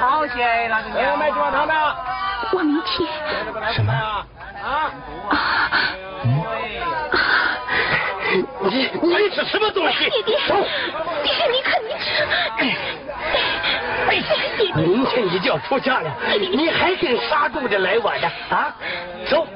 好些，那个买多少呢？我明天。什么？啊？你你是什么东西？爹爹，爹，你看你这，明天你就要出嫁了，你还跟杀猪的来往的啊？走。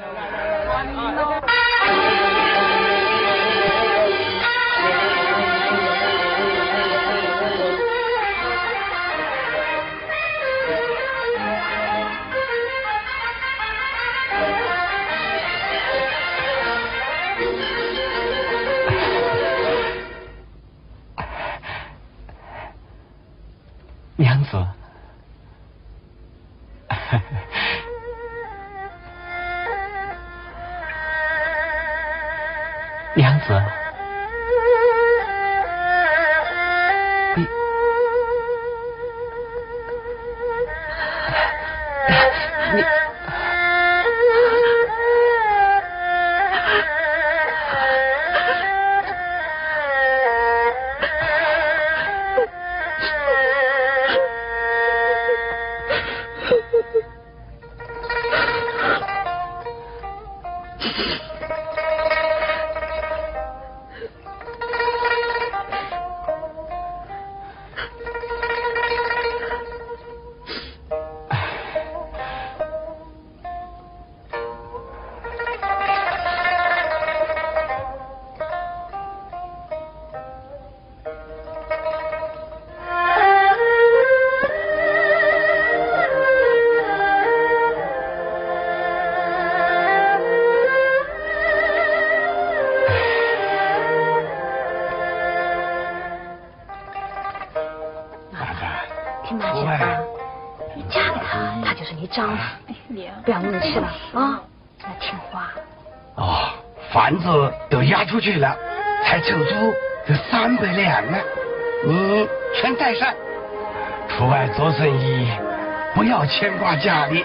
牵挂家里。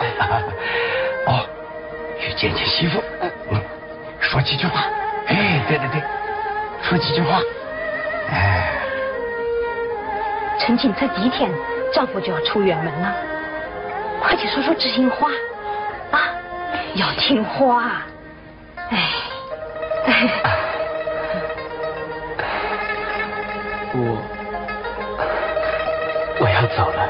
哦，去见见媳妇，嗯，说几句话。哎，对对对，说几句话。哎，陈静才几天，丈夫就要出远门了，快去说说知心话啊！要听话。哎。我我要走了。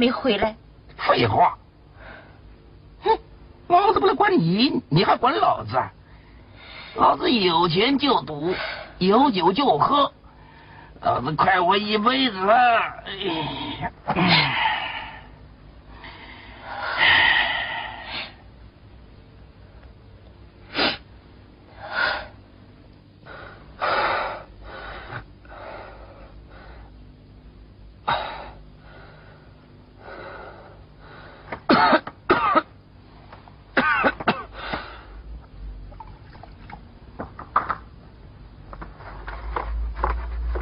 没回来。废话。哼，老子不能管你，你还管老子？老子有钱就赌，有酒就喝，老子快活一辈子了。哎呀！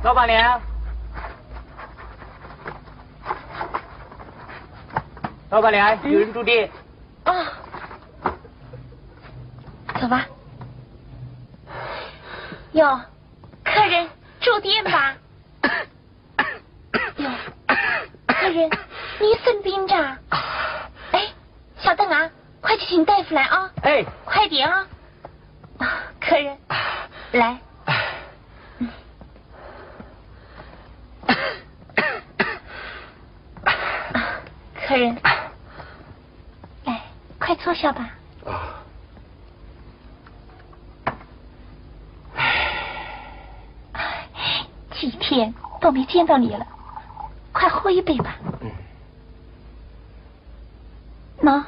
老板娘，老板娘，有人住店。啊，走吧。哟，客人住店吧。哟，客人，你生病着？哎，小邓啊，快去请大夫来啊！哎，快点啊！客人，来。客人，来，快坐下吧。啊。几天都没见到你了，快喝一杯吧。嗯。喏。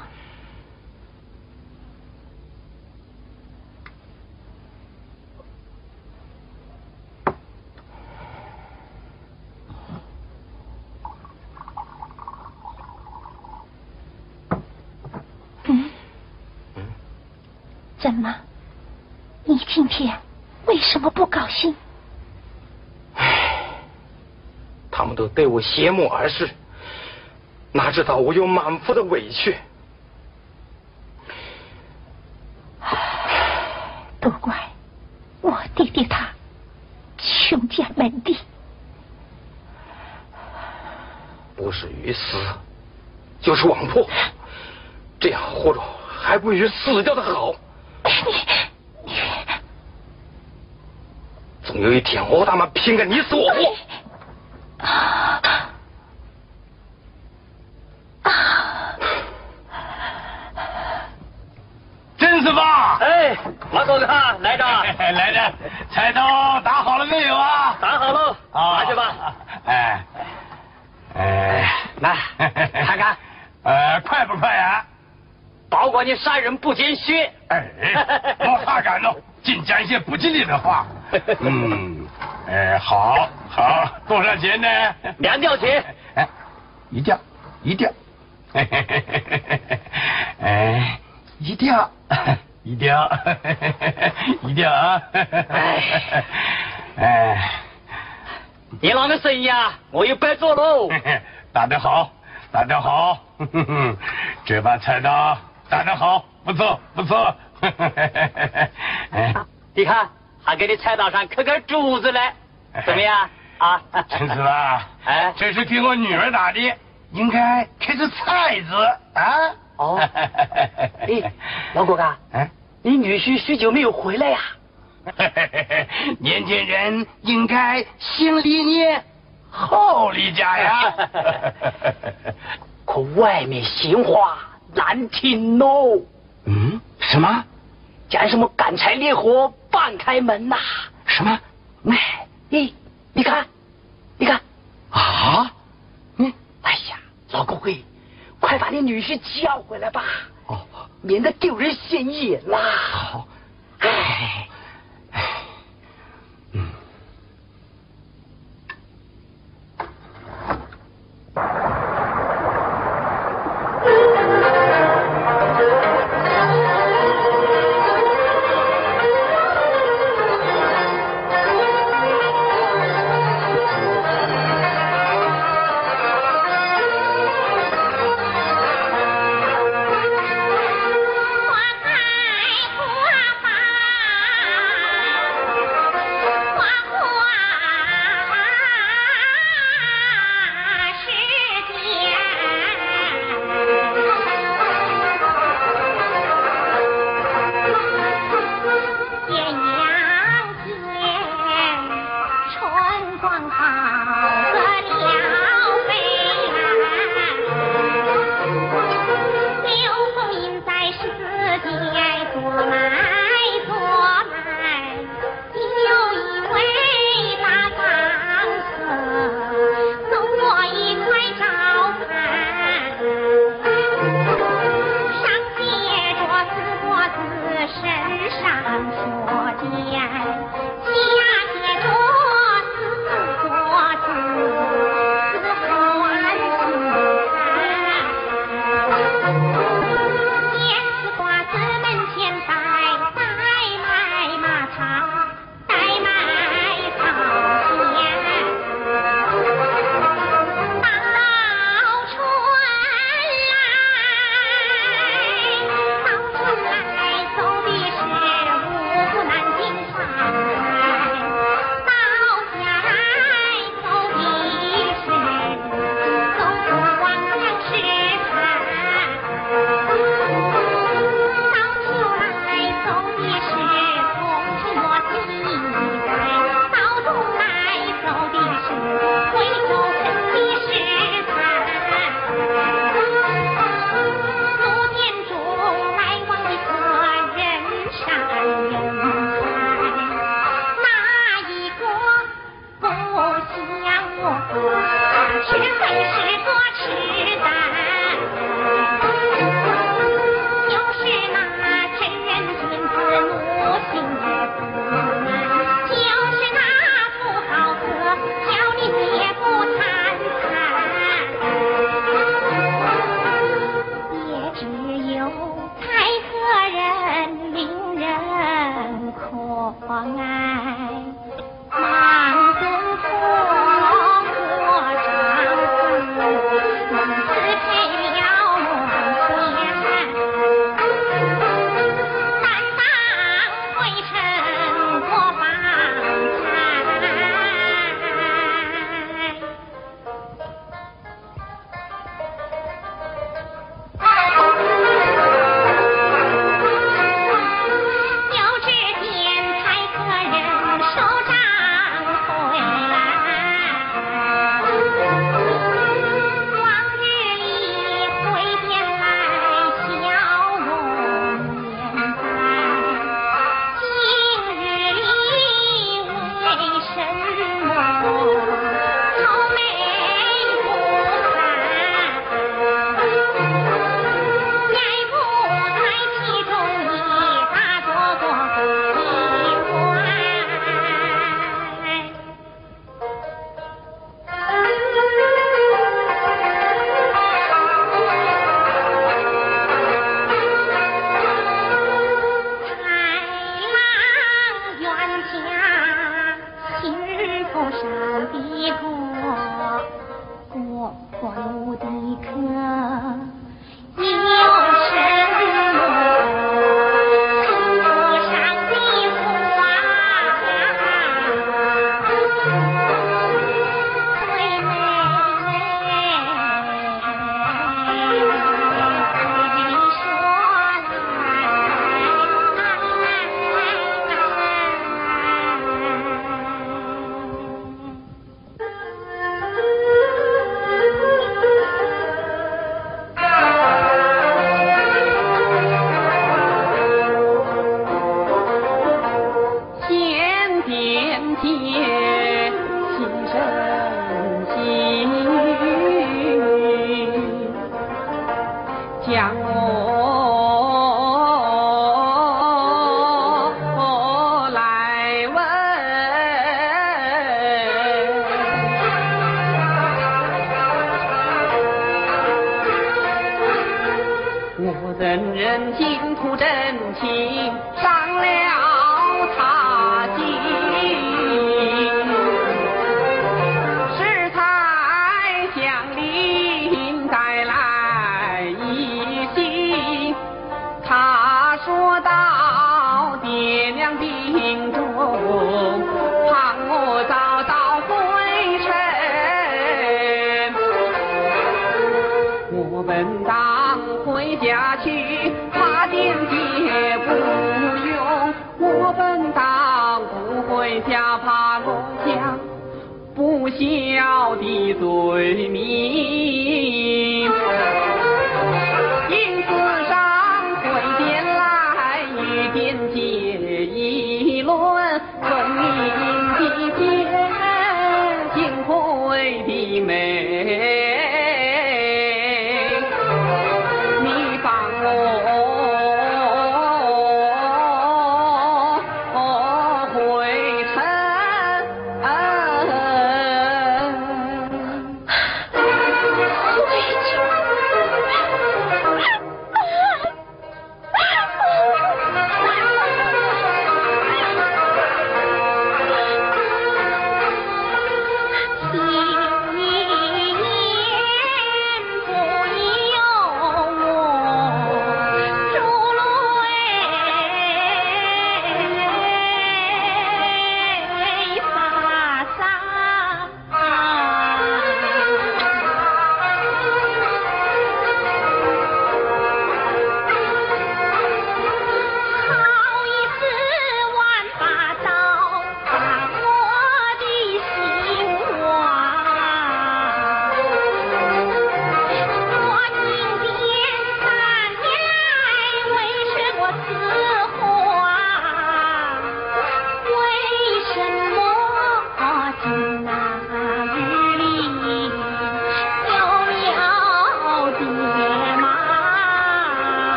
怎么？你今天为什么不高兴？唉，他们都对我邪目而视，哪知道我有满腹的委屈。都怪我弟弟他穷家门第，不是鱼死就是网破，这样活着还不如死掉的好。你，总我他妈拼个你死我活！啊啊！甄师傅，哎，马哥哥来着，来着，菜刀打好了没有啊？打好了，拿去吧。哎，哎，来 看看，呃，快不快啊？保管你杀人不见血。哎，我咋敢呢？净讲一些不吉利的话。嗯，哎，好，好，多少钱呢？两吊钱。哎，一吊，一吊。哎，一吊，一吊，一吊啊！哎，哎，你那个生意啊，我又白做喽。打得好，打得好。这把菜刀。打得好，不错不错。哎，你看，还给你菜刀上刻个珠子嘞，怎么样？啊，陈子啊，哎，这是给我女儿打的，应该刻是菜字啊。哦。哎，老郭哥，哎，你女婿许久没有回来呀？年轻人应该先离年后离家呀。可外面闲话。难听哦！嗯，什么？讲什么干柴烈火半开门呐？什么？哎，你你看，你看啊！嗯，哎呀，老公会，快把你女婿叫回来吧，哦，免得丢人现眼啦。好，哎。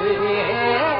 回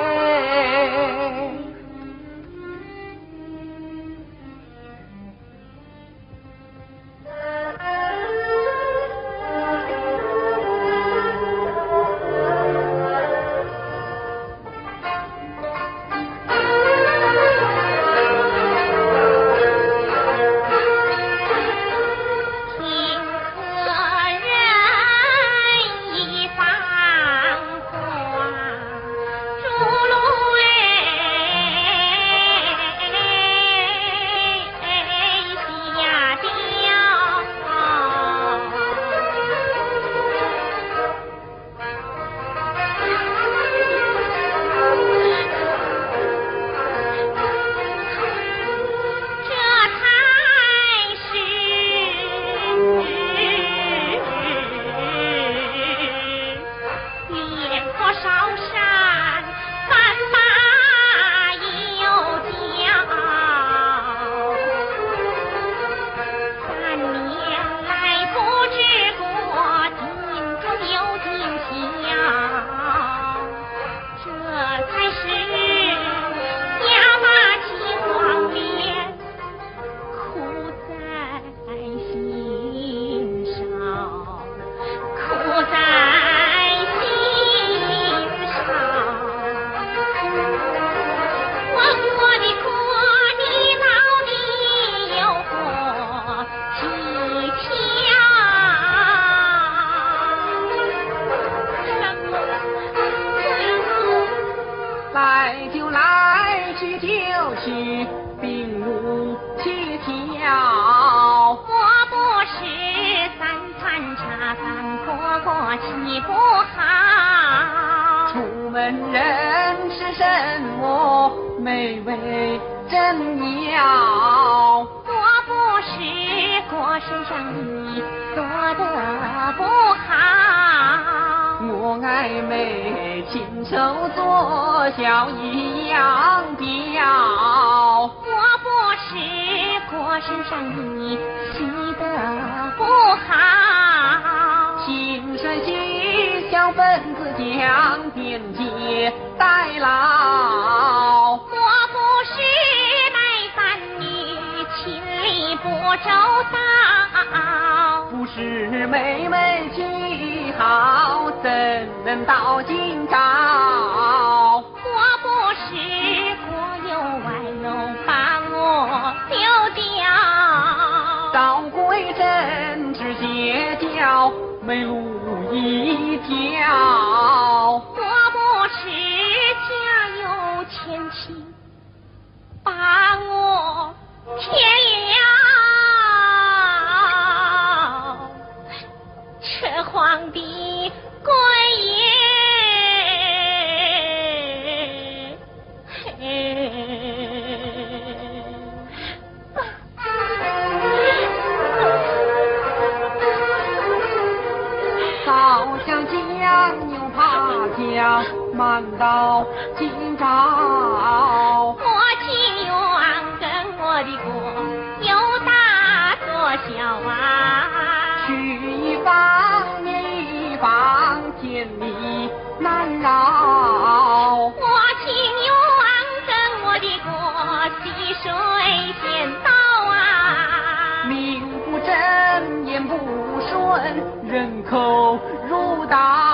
老归真直接叫没路一条我不是家有千金把我呀满到今朝。我情愿跟我的哥有大做小啊去一方一方见你难饶我情愿跟我的哥溪水先到啊。名不正言不顺人口如大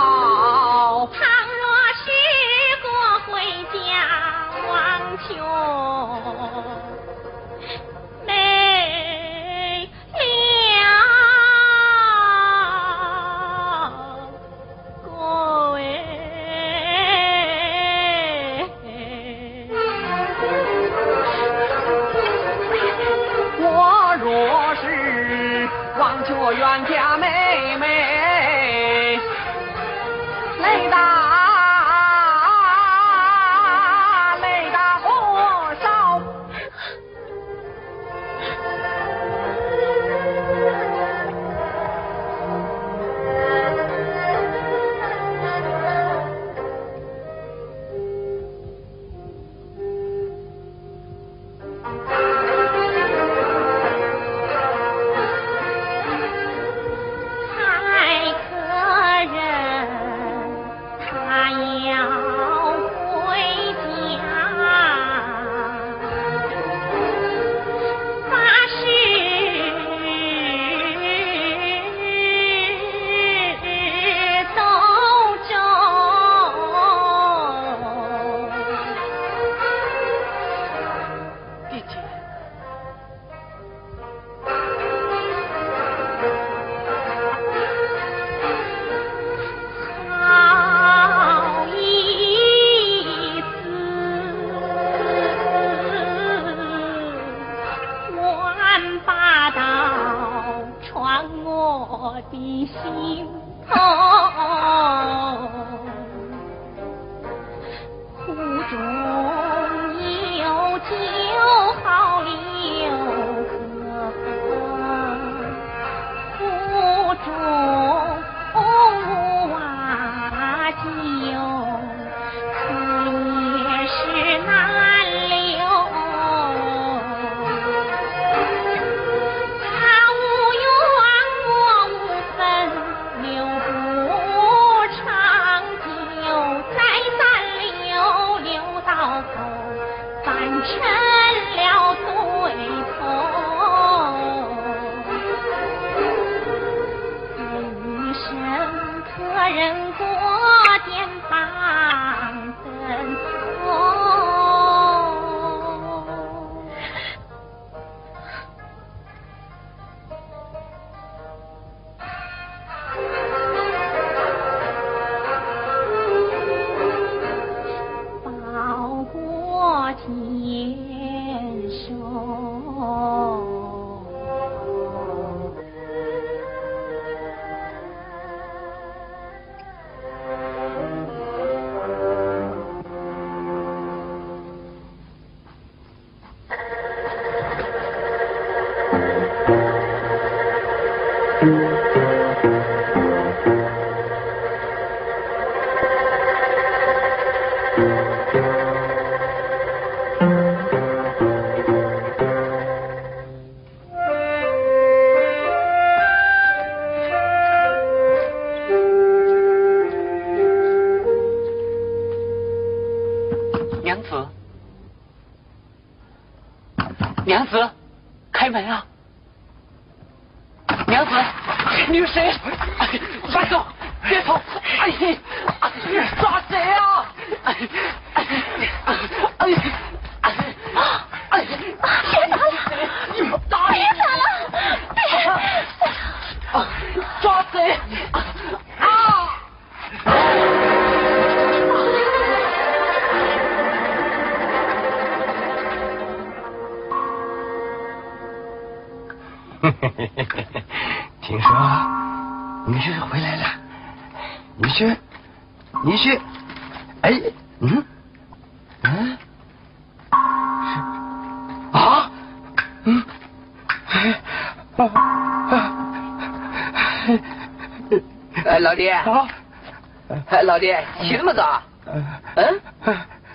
心头。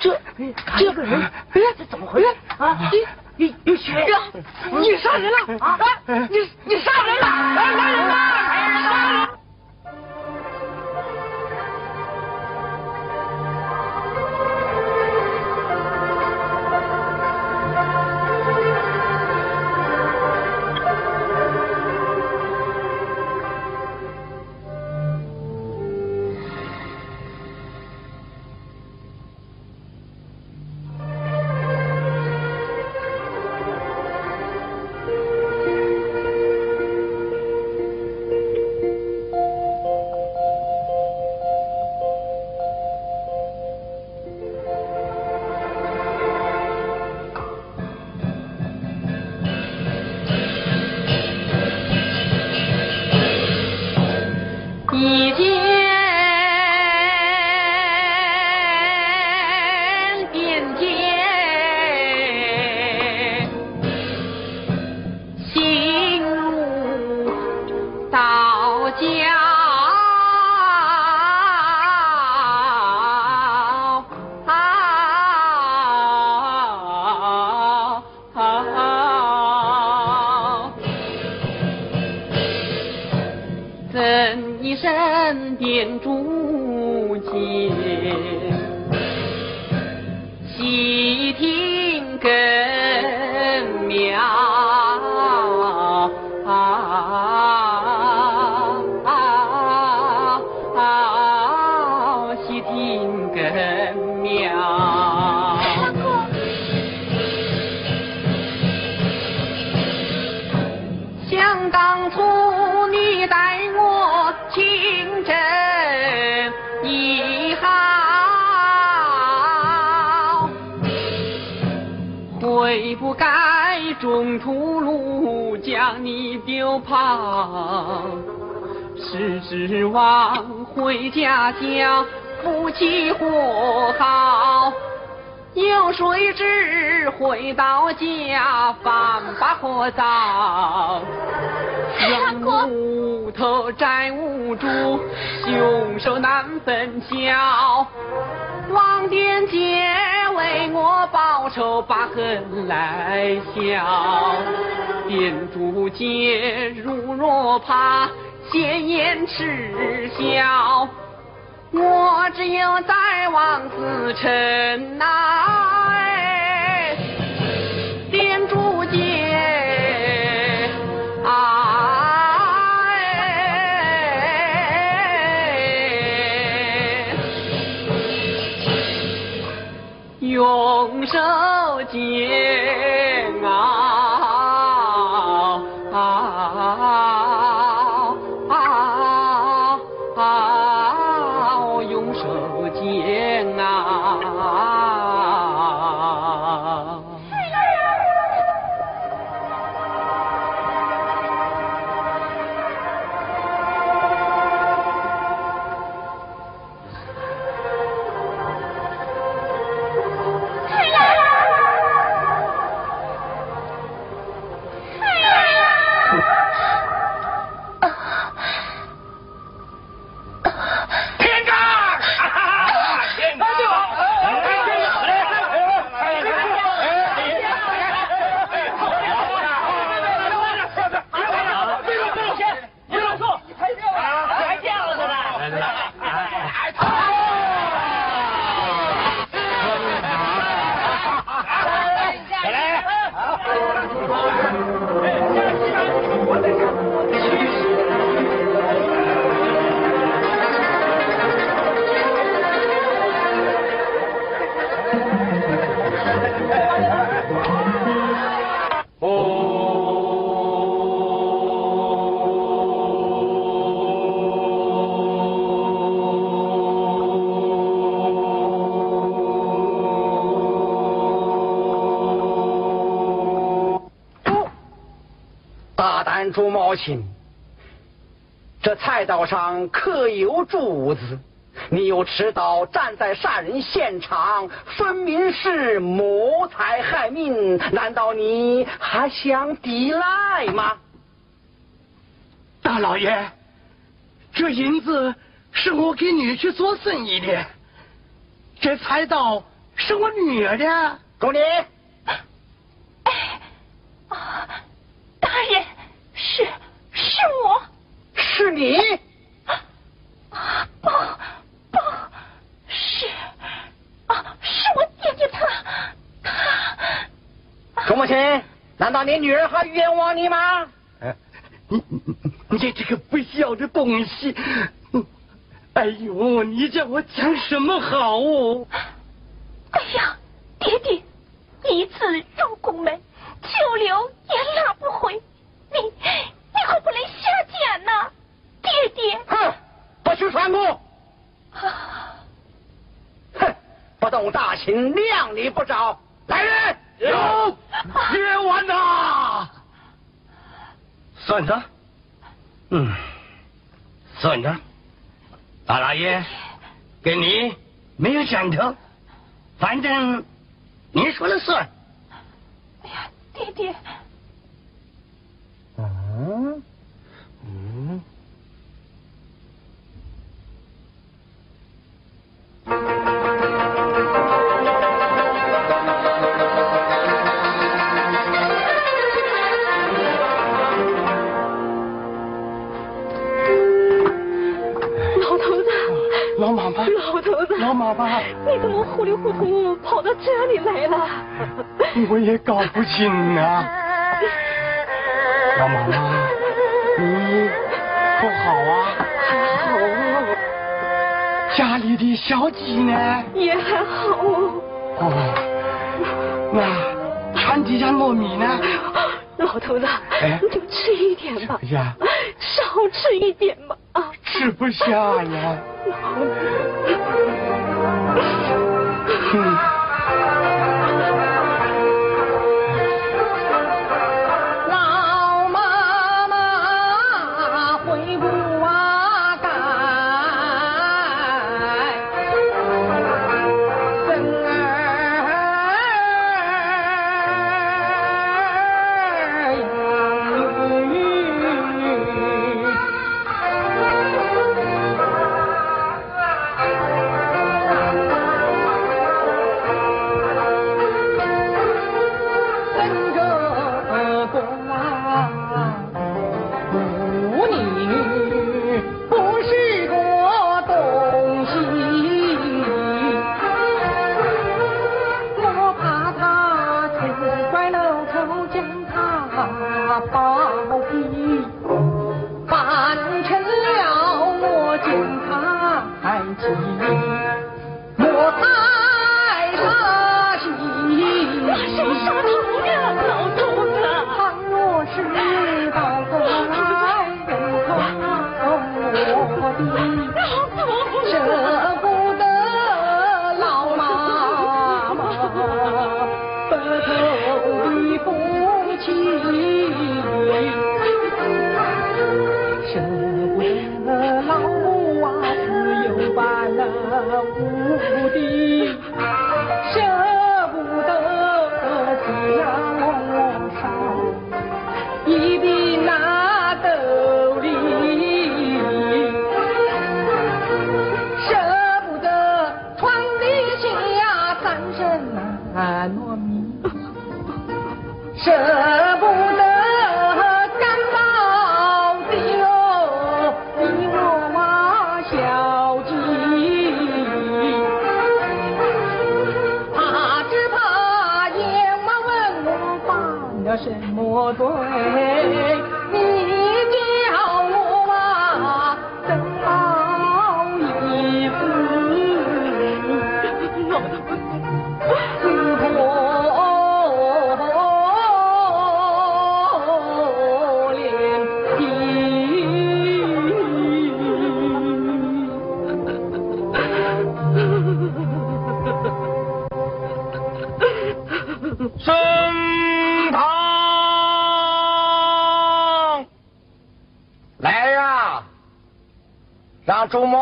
这这个人，哎，这怎么回事？啊？哎，有有血。你杀人了？啊？你你杀人了？来来人呐。怕闲言耻笑，我只有在王子城呐。归。看朱茂清，这菜刀上刻有柱子，你又持刀站在杀人现场，分明是谋财害命，难道你还想抵赖吗？大老爷，这银子是我给女婿做生意的，这菜刀是我女儿的。钟离，啊，大人，是是我，是你？啊，不不，是啊，是我爹爹他他。钟母亲，你女儿还冤枉你吗？你你你这个不孝的东西！哎呦，你叫我讲什么好？哎呀，爹爹，一次入宫门，久留也拉不回，你你可不能下贱呐，爹爹！哼，不许传我！啊，哼，不动大刑，量你不着。来人，有 冤枉呐！算账，嗯，算账，大老爷跟你没有讲头，反正您说了算。哎呀，爹爹，嗯嗯，老妈妈，你怎么糊里糊涂跑到这里来了？我也搞不清啊。老妈妈，你不好啊？还好，家里的小鸡呢？也还好。哦，那船底下糯米呢？老头子，哎你就吃一点吧，吃不下少吃一点吧啊！吃不下呀。嗯。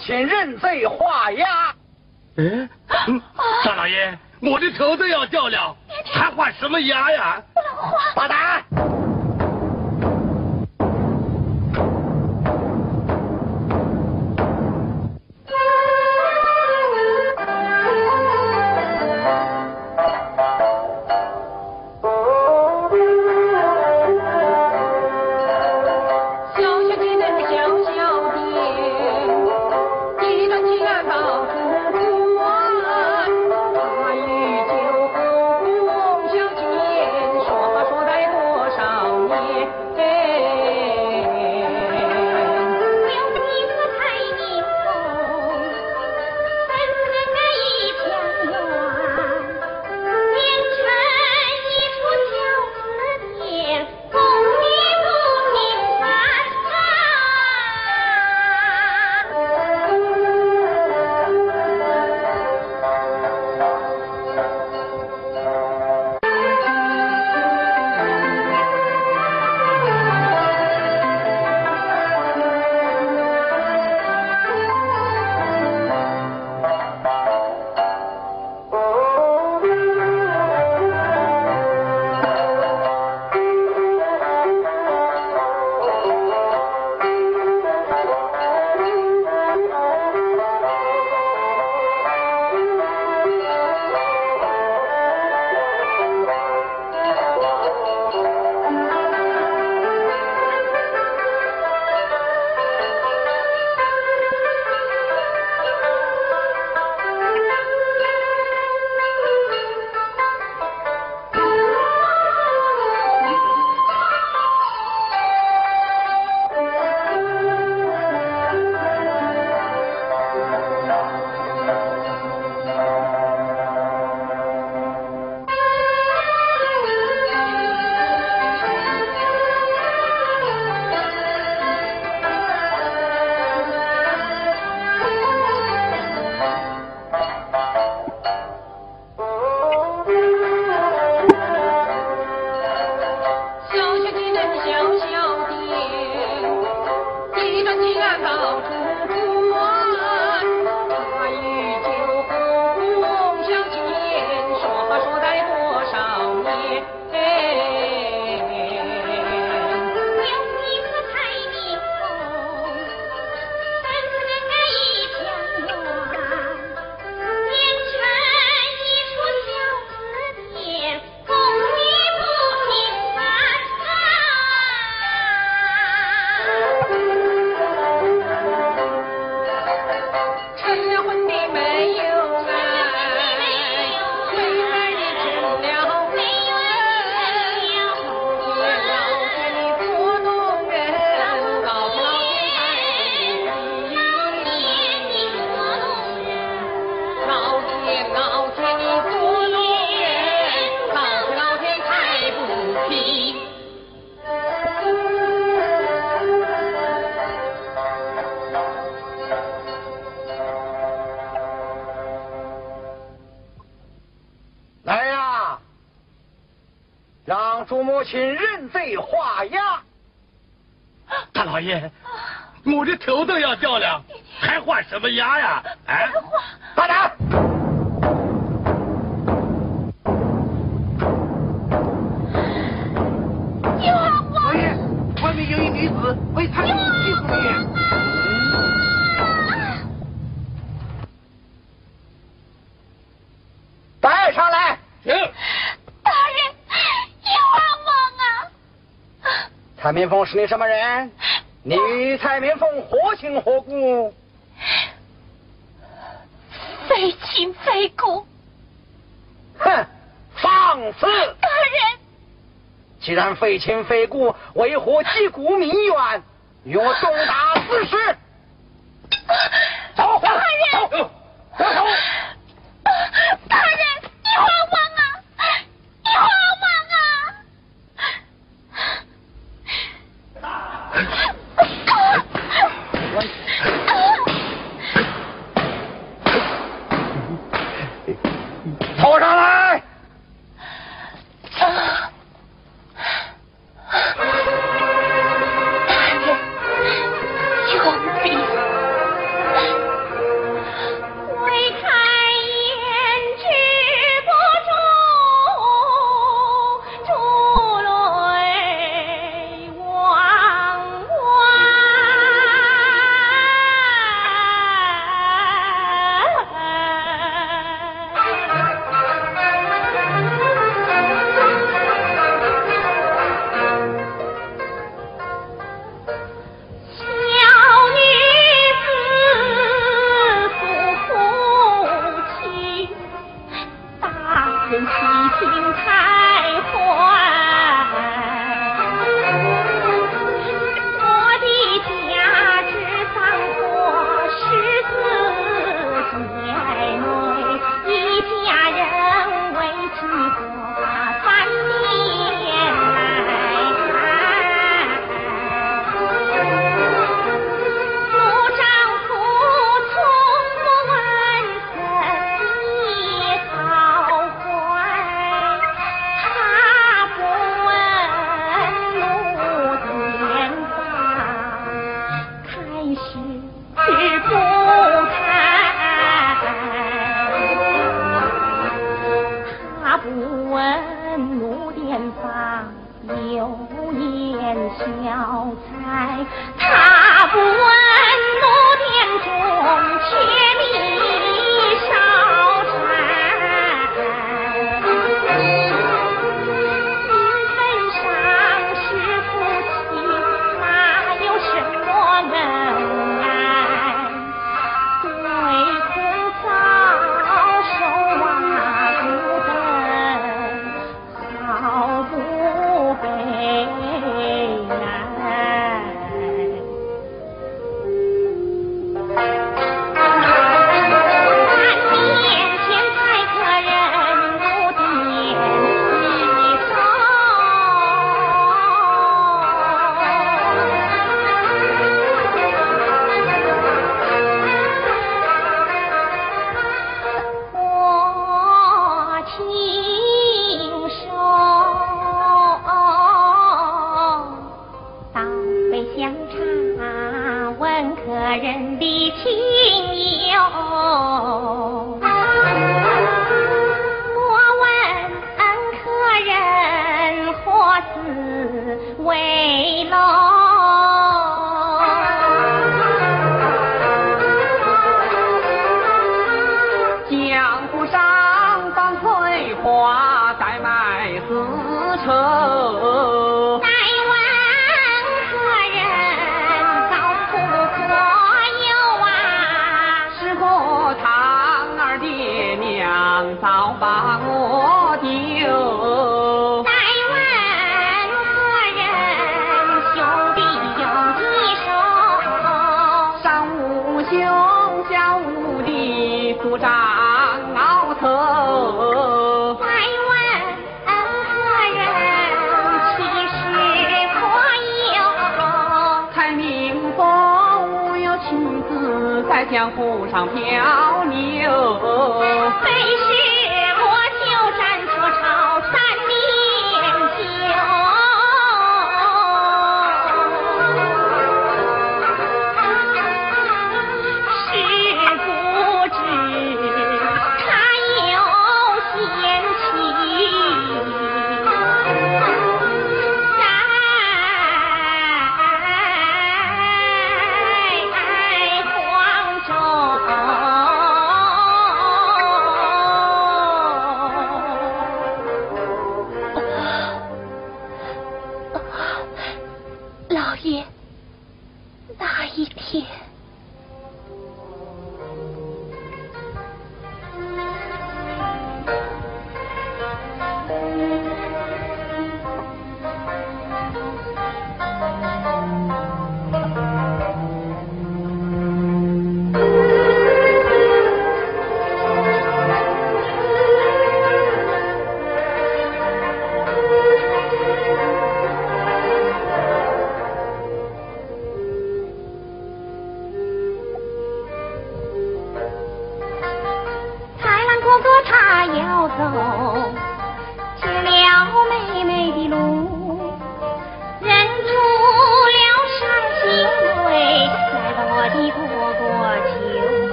请认罪化验。你什么人？你与蔡明凤何情何故？非亲非故。哼，放肆！大人。既然非亲非故，为何击鼓鸣冤？与我东？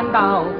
三番。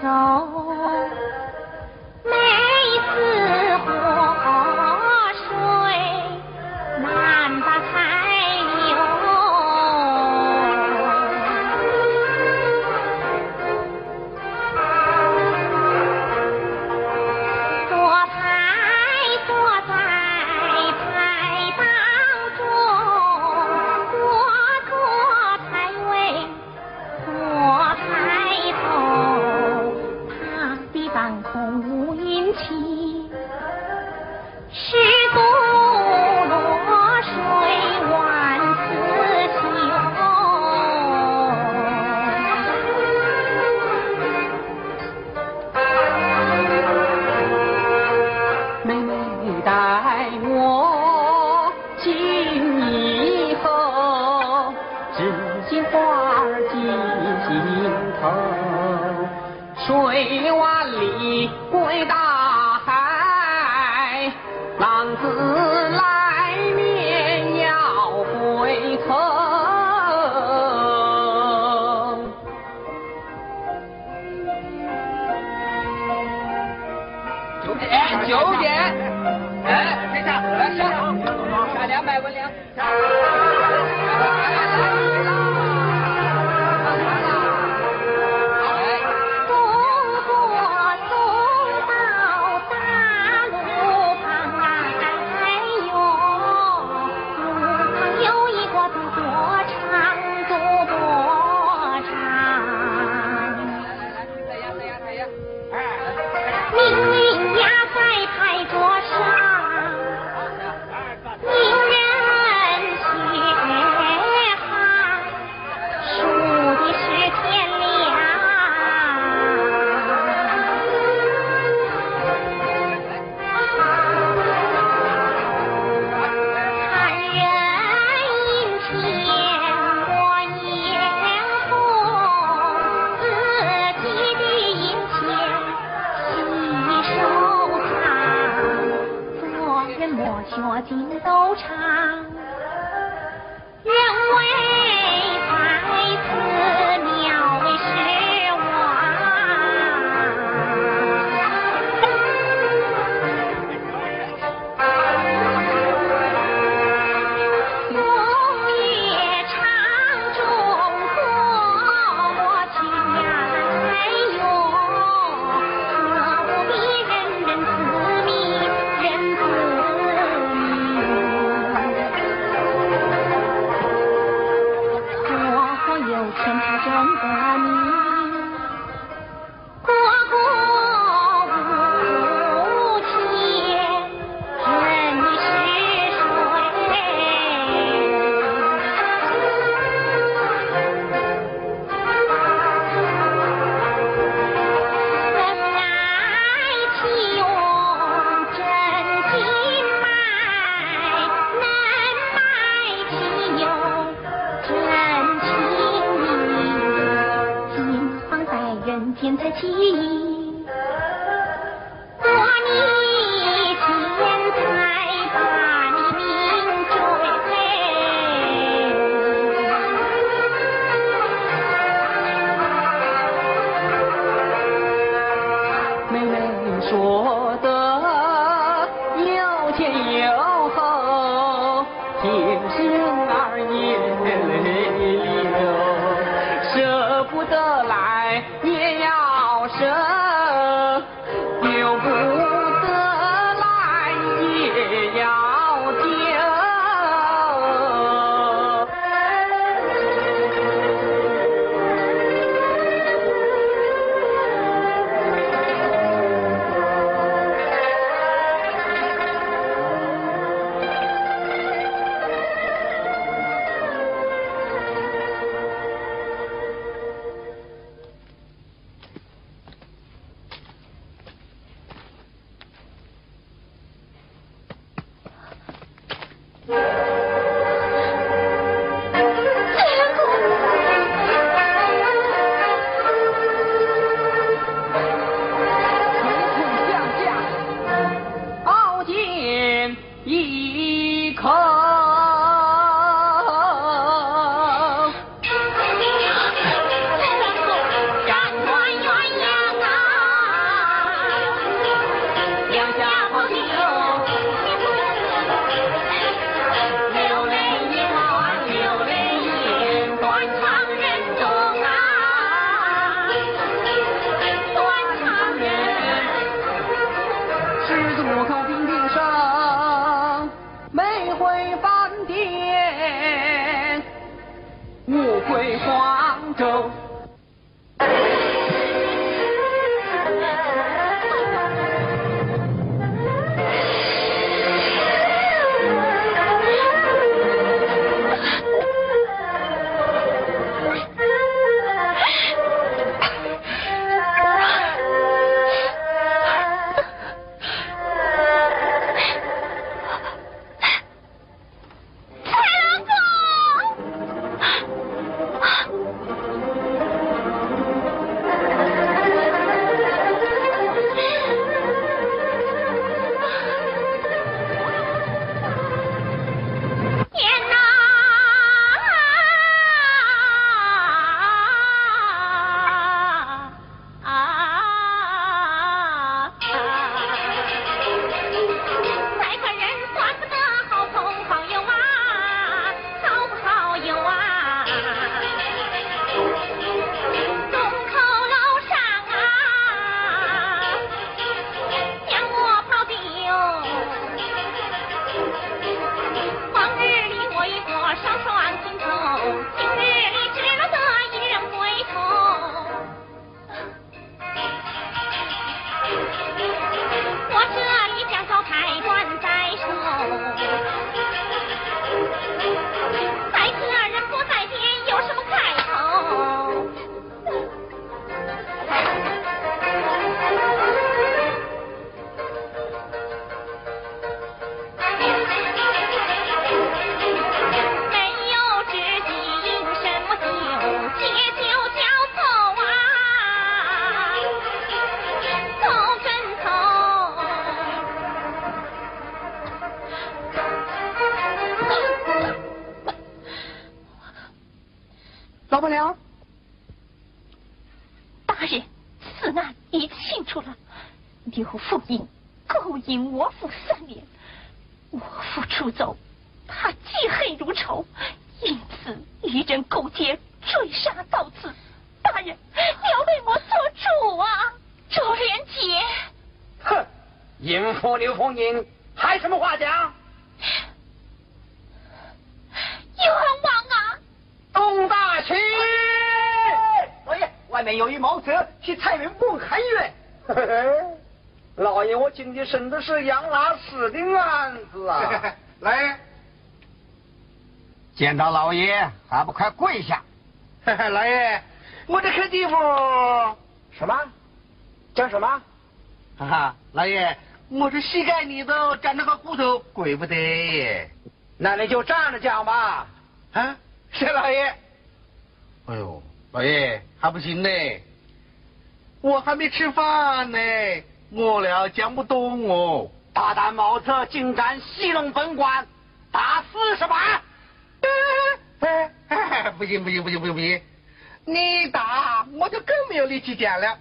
走，人莫学尽都唱，审的是杨拉氏的案子啊！来，见到老爷还不快跪下！老爷，我这块地方什么？叫什么？哈哈，老爷，我这膝盖里头长着个骨头，跪不得。那你就站着讲吧。啊，谢老爷。哎呦，老爷还不行呢，我还没吃饭呢。饿了讲不动哦，大胆毛贼竟敢戏弄本官，打四十板。不行不行不行不行不行，你打我就更没有力气讲了。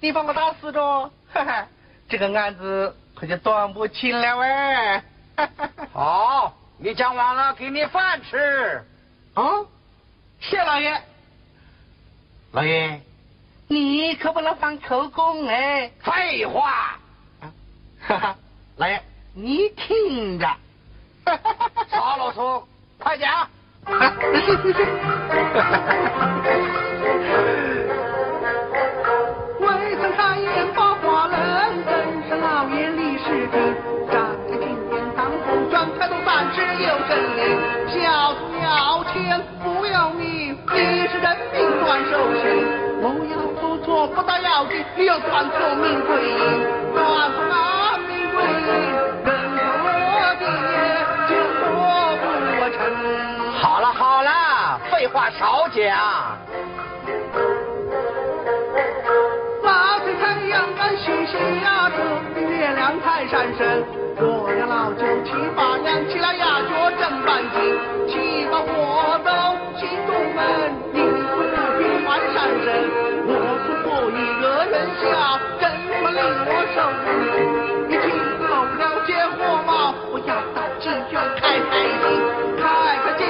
你把我打死着，这个案子可就断不清了喂。好，你讲完了，给你饭吃。啊，谢老爷。老爷。你可不能放口供哎！废话！哈哈，老爷，你听着，少啰嗦，快讲！未曾开言把话人，真是老爷李世平。站在金殿堂后，转开都三尺有真灵。小徒要钱不要命，你是人断手心。我要做错不到要紧，你要断错命归阴，断错命归阴，人我的就做不成。好了好了，废话少讲。老天太阳干西下着，月亮太闪神。我要老九七八两，起来压脚正半斤，下，怎么令我受？你听懂了这火吗？我要到金圈开开心，开开心，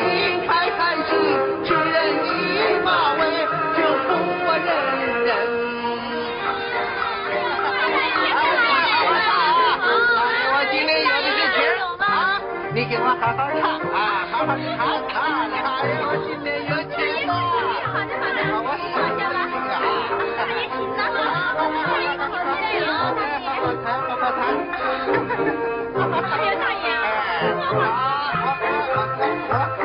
开开心，吃人一马尾就不认人。我今天有的是钱啊，你给我好好唱啊，好好唱。啊啊啊啊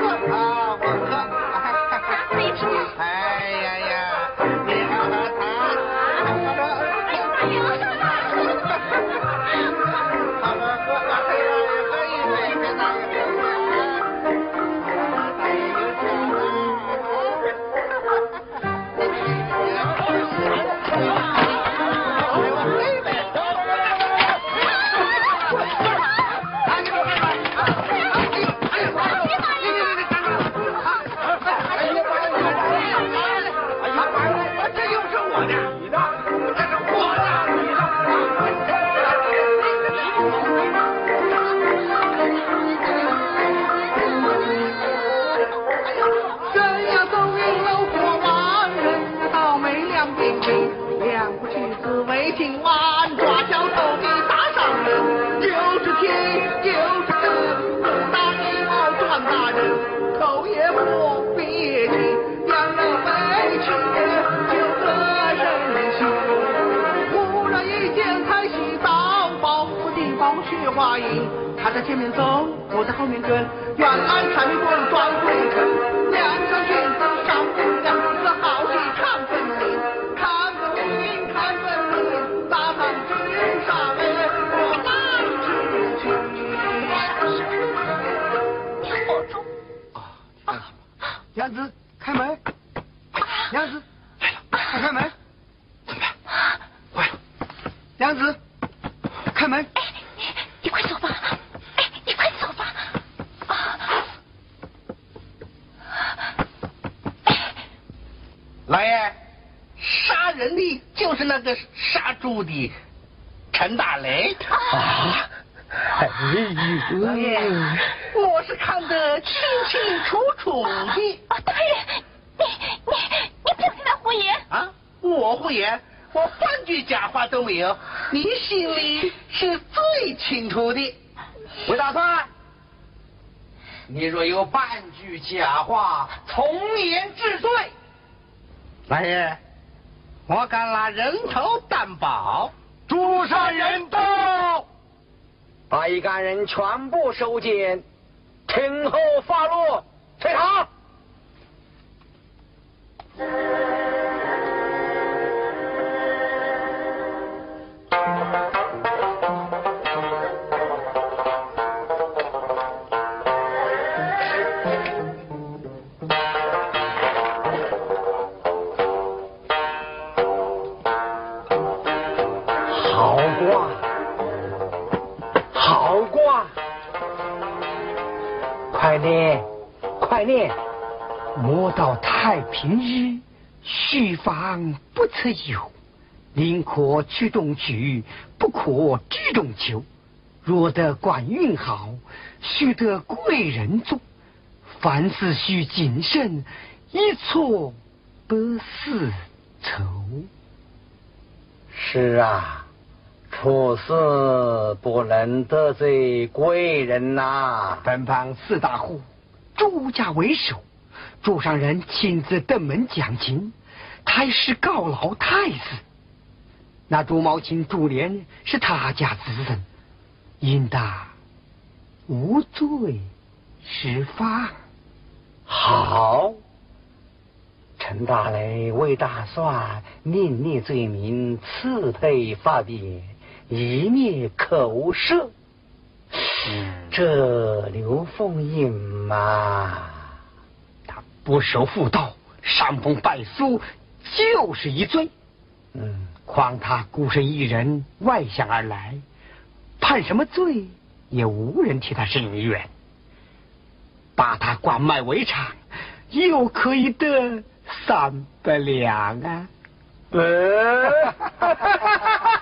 假全部收监，听候发落。退堂。好挂，快念，快念。莫道太平日须防不测有，宁可曲中去，不可居中求。若得官运好，须得贵人助。凡事须谨慎，一错不是愁。是啊，处事不能得罪贵人呐。本帮四大户，朱家为首。朱上人亲自登门讲情，太师告老太子。那朱茂清、朱莲是他家子人，应当无罪释放。好，陈大雷为打算另立罪名，赐配发别，以灭口舌。这刘凤英嘛。他不守妇道，伤风败俗，就是一罪。嗯，况他孤身一人外乡而来，判什么罪也无人替他伸冤。把他关卖为娼，又可以得三百两啊！